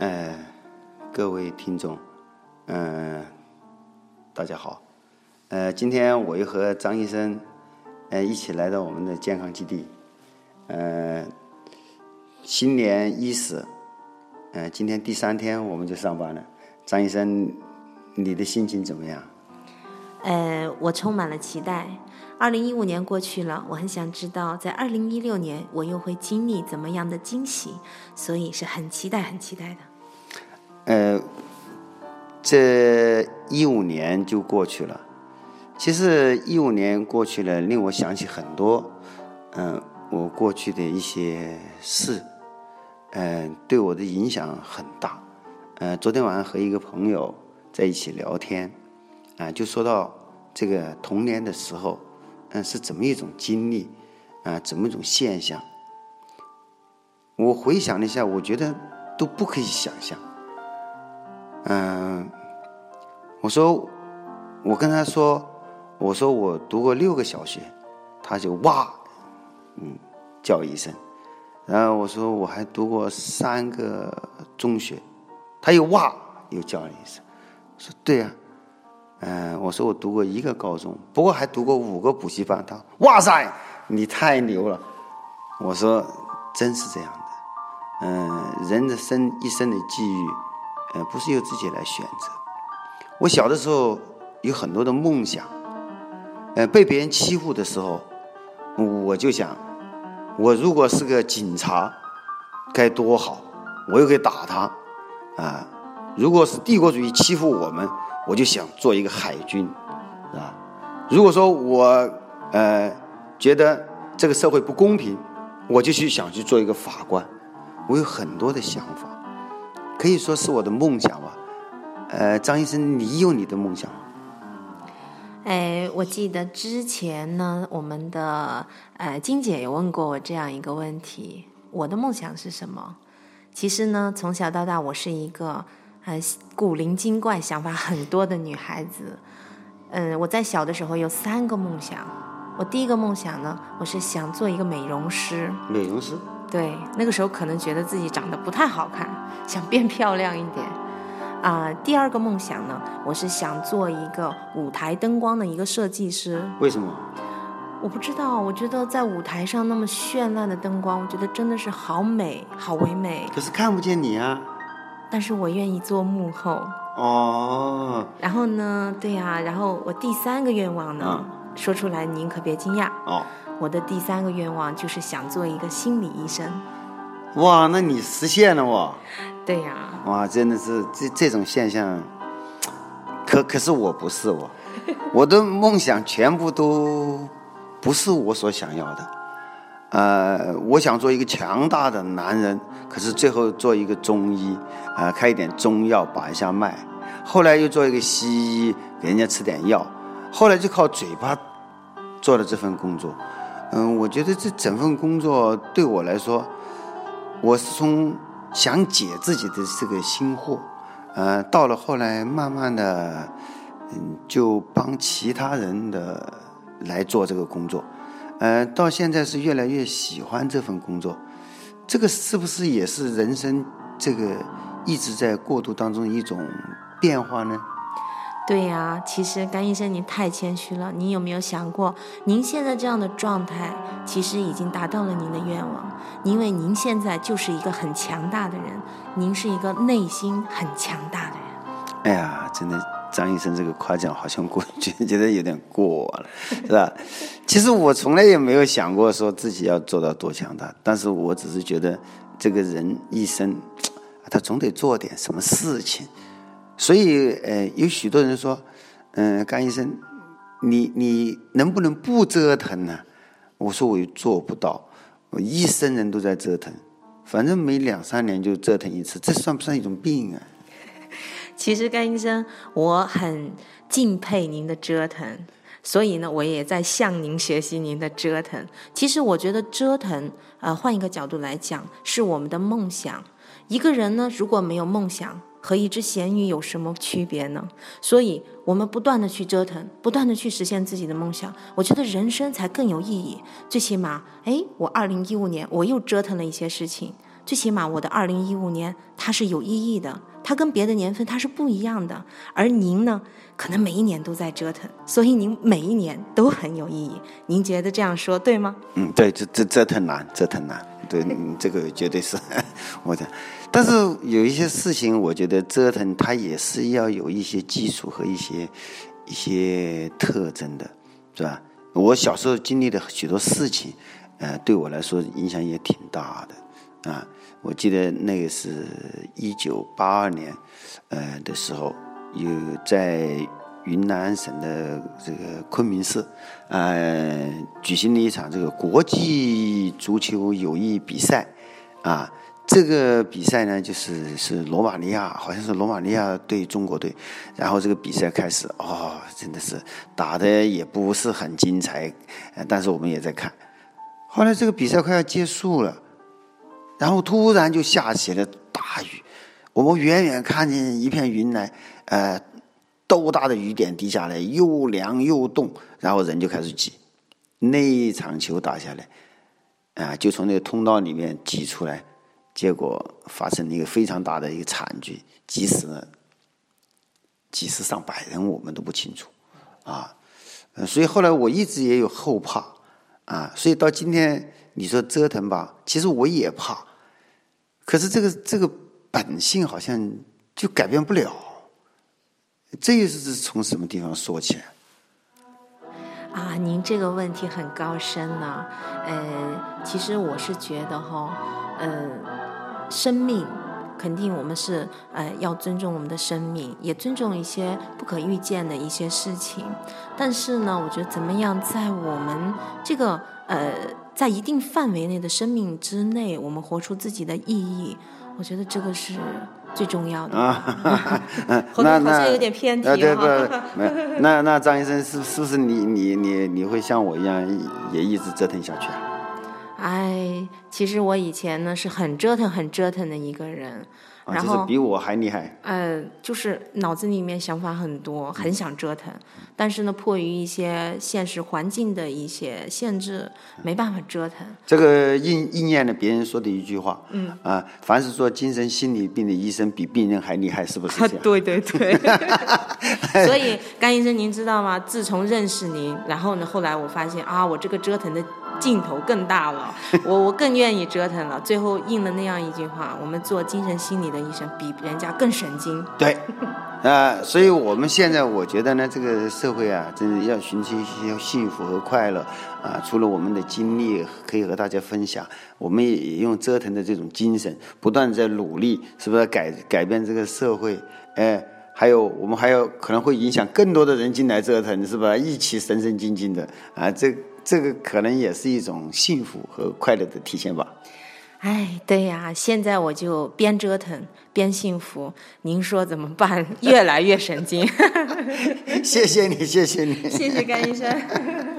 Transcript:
呃，各位听众，嗯、大家好。呃，今天我又和张医生，呃，一起来到我们的健康基地。呃，新年伊始，呃，今天第三天我们就上班了。张医生，你的心情怎么样？呃，我充满了期待。二零一五年过去了，我很想知道，在二零一六年我又会经历怎么样的惊喜，所以是很期待、很期待的。呃，这一五年就过去了。其实一五年过去了，令我想起很多，嗯、我过去的一些事，嗯、对我的影响很大。呃，昨天晚上和一个朋友在一起聊天，啊、就说到这个童年的时候，嗯、是怎么一种经历，啊、怎么一种现象。我回想了一下，我觉得都不可以想象。嗯，我说，我跟他说，我说我读过六个小学，他就哇，嗯，叫一声。然后我说我还读过三个中学，他又哇又叫了一声。说对呀、嗯，我说我读过一个高中，不过还读过五个补习班。他哇塞，你太牛了！我说真是这样的。嗯，人的生一生的际遇，呃，不是由自己来选择。我小的时候有很多的梦想，呃，被别人欺负的时候，我就想，我如果是个警察，该多好，我又可以打他，啊、如果是帝国主义欺负我们，我就想做一个海军，啊？如果说我呃觉得这个社会不公平，我就去想去做一个法官。我有很多的想法，可以说是我的梦想吧。呃，张医生，你有你的梦想吗？哎，我记得之前呢，我们的呃金姐有问过我这样一个问题：我的梦想是什么？其实呢，从小到大，我是一个呃古灵精怪、想法很多的女孩子。嗯，我在小的时候有三个梦想。我第一个梦想呢，我是想做一个美容师。美容师。对，那个时候可能觉得自己长得不太好看，想变漂亮一点。啊、第二个梦想呢，我是想做一个舞台灯光的一个设计师。为什么？我不知道，我觉得在舞台上那么绚烂的灯光，我觉得真的是好美，好唯美。可是看不见你啊。但是我愿意做幕后。哦。然后呢，对呀、然后我第三个愿望呢，说出来您可别惊讶。哦。我的第三个愿望就是想做一个心理医生。哇，那你实现了哇！对呀、哇，真的是这这种现象，可可是我不是我，我的梦想全部都不是我所想要的。呃，我想做一个强大的男人，可是最后做一个中医，啊、开一点中药把一下脉，后来又做一个西医，给人家吃点药，后来就靠嘴巴做了这份工作。嗯，我觉得这整份工作对我来说，我是从想解自己的这个心惑，呃，到了后来慢慢的，嗯，就帮其他人的来做这个工作，呃，到现在是越来越喜欢这份工作，这个是不是也是人生这个一直在过渡当中一种变化呢？对呀、其实甘医生您太谦虚了。您有没有想过，您现在这样的状态，其实已经达到了您的愿望，因为您现在就是一个很强大的人，您是一个内心很强大的人。哎呀，真的，张医生这个夸奖好像过觉觉得有点过了，是吧？其实我从来也没有想过说自己要做到多强大，但是我只是觉得这个人一生，他总得做点什么事情。所以，呃，有许多人说，嗯、甘医生，你你能不能不折腾呢？我说我又做不到，我一生人都在折腾，反正每两三年就折腾一次，这算不算一种病啊？其实甘医生，我很敬佩您的折腾，所以呢，我也在向您学习您的折腾。其实我觉得折腾，呃，换一个角度来讲，是我们的梦想。一个人呢，如果没有梦想，和一只咸鱼有什么区别呢？所以，我们不断的去折腾，不断的去实现自己的梦想，我觉得人生才更有意义。最起码，哎，我二零一五年我又折腾了一些事情，最起码我的二零一五年它是有意义的，它跟别的年份它是不一样的。而您呢，可能每一年都在折腾，所以您每一年都很有意义。您觉得这样说对吗？嗯，对，这这折腾难，折腾难，对，这个绝对是 我的。但是有一些事情，我觉得折腾它也是要有一些基础和一些一些特征的，是吧？我小时候经历的许多事情，呃，对我来说影响也挺大的啊。我记得那个是一九八二年，呃的时候，有在云南省的这个昆明市，呃，举行了一场这个国际足球友谊比赛，啊，这个比赛呢，就是是罗马尼亚，好像是罗马尼亚对中国队，然后这个比赛开始，哦，真的是打的也不是很精彩，但是我们也在看。后来这个比赛快要结束了。然后突然就下起了大雨，我们远远看见一片云来，呃，豆大的雨点滴下来，又凉又冻，然后人就开始挤。那一场球打下来，啊，就从那个通道里面挤出来，结果发生了一个非常大的一个惨剧，挤死了几十上百人，我们都不清楚，啊，所以后来我一直也有后怕，啊，所以到今天你说折腾吧，其实我也怕。可是这个这个本性好像就改变不了，这又是从什么地方说起来？啊，您这个问题很高深呢。呃，其实我是觉得哈，呃，生命肯定我们是呃要尊重我们的生命，也尊重一些不可预见的一些事情。但是呢，我觉得怎么样在我们这个呃在一定范围内的生命之内，我们活出自己的意义，我觉得这个是最重要的。啊，后 那那面好像有点偏题呃对那那张医生是是不是你你你你会像我一样也一直折腾下去啊？哎，其实我以前呢是很折腾、很折腾的一个人，啊，然后就是比我还厉害。呃，就是脑子里面想法很多，很想折腾，但是呢，迫于一些现实环境的一些限制，没办法折腾。这个应应验了别人说的一句话，嗯啊，凡是说精神心理病的医生比病人还厉害，是不是？对对对。所以甘医生，您知道吗？自从认识您，然后呢，后来我发现啊，我这个折腾的劲头更大了，我我更愿意折腾了。最后应了那样一句话：我们做精神心理的医生比人家更神经。对，啊，所以我们现在我觉得呢，这个社会啊，真的要寻求一些幸福和快乐啊。除了我们的经历可以和大家分享，我们也用折腾的这种精神，不断在努力，是不是改改变这个社会？哎，还有我们还有可能会影响更多的人进来折腾，是吧？一起神神经经的啊，这这个可能也是一种幸福和快乐的体现吧。哎，对呀，现在我就边折腾边幸福，您说怎么办？越来越神经。谢谢你，谢谢你。谢谢甘医生。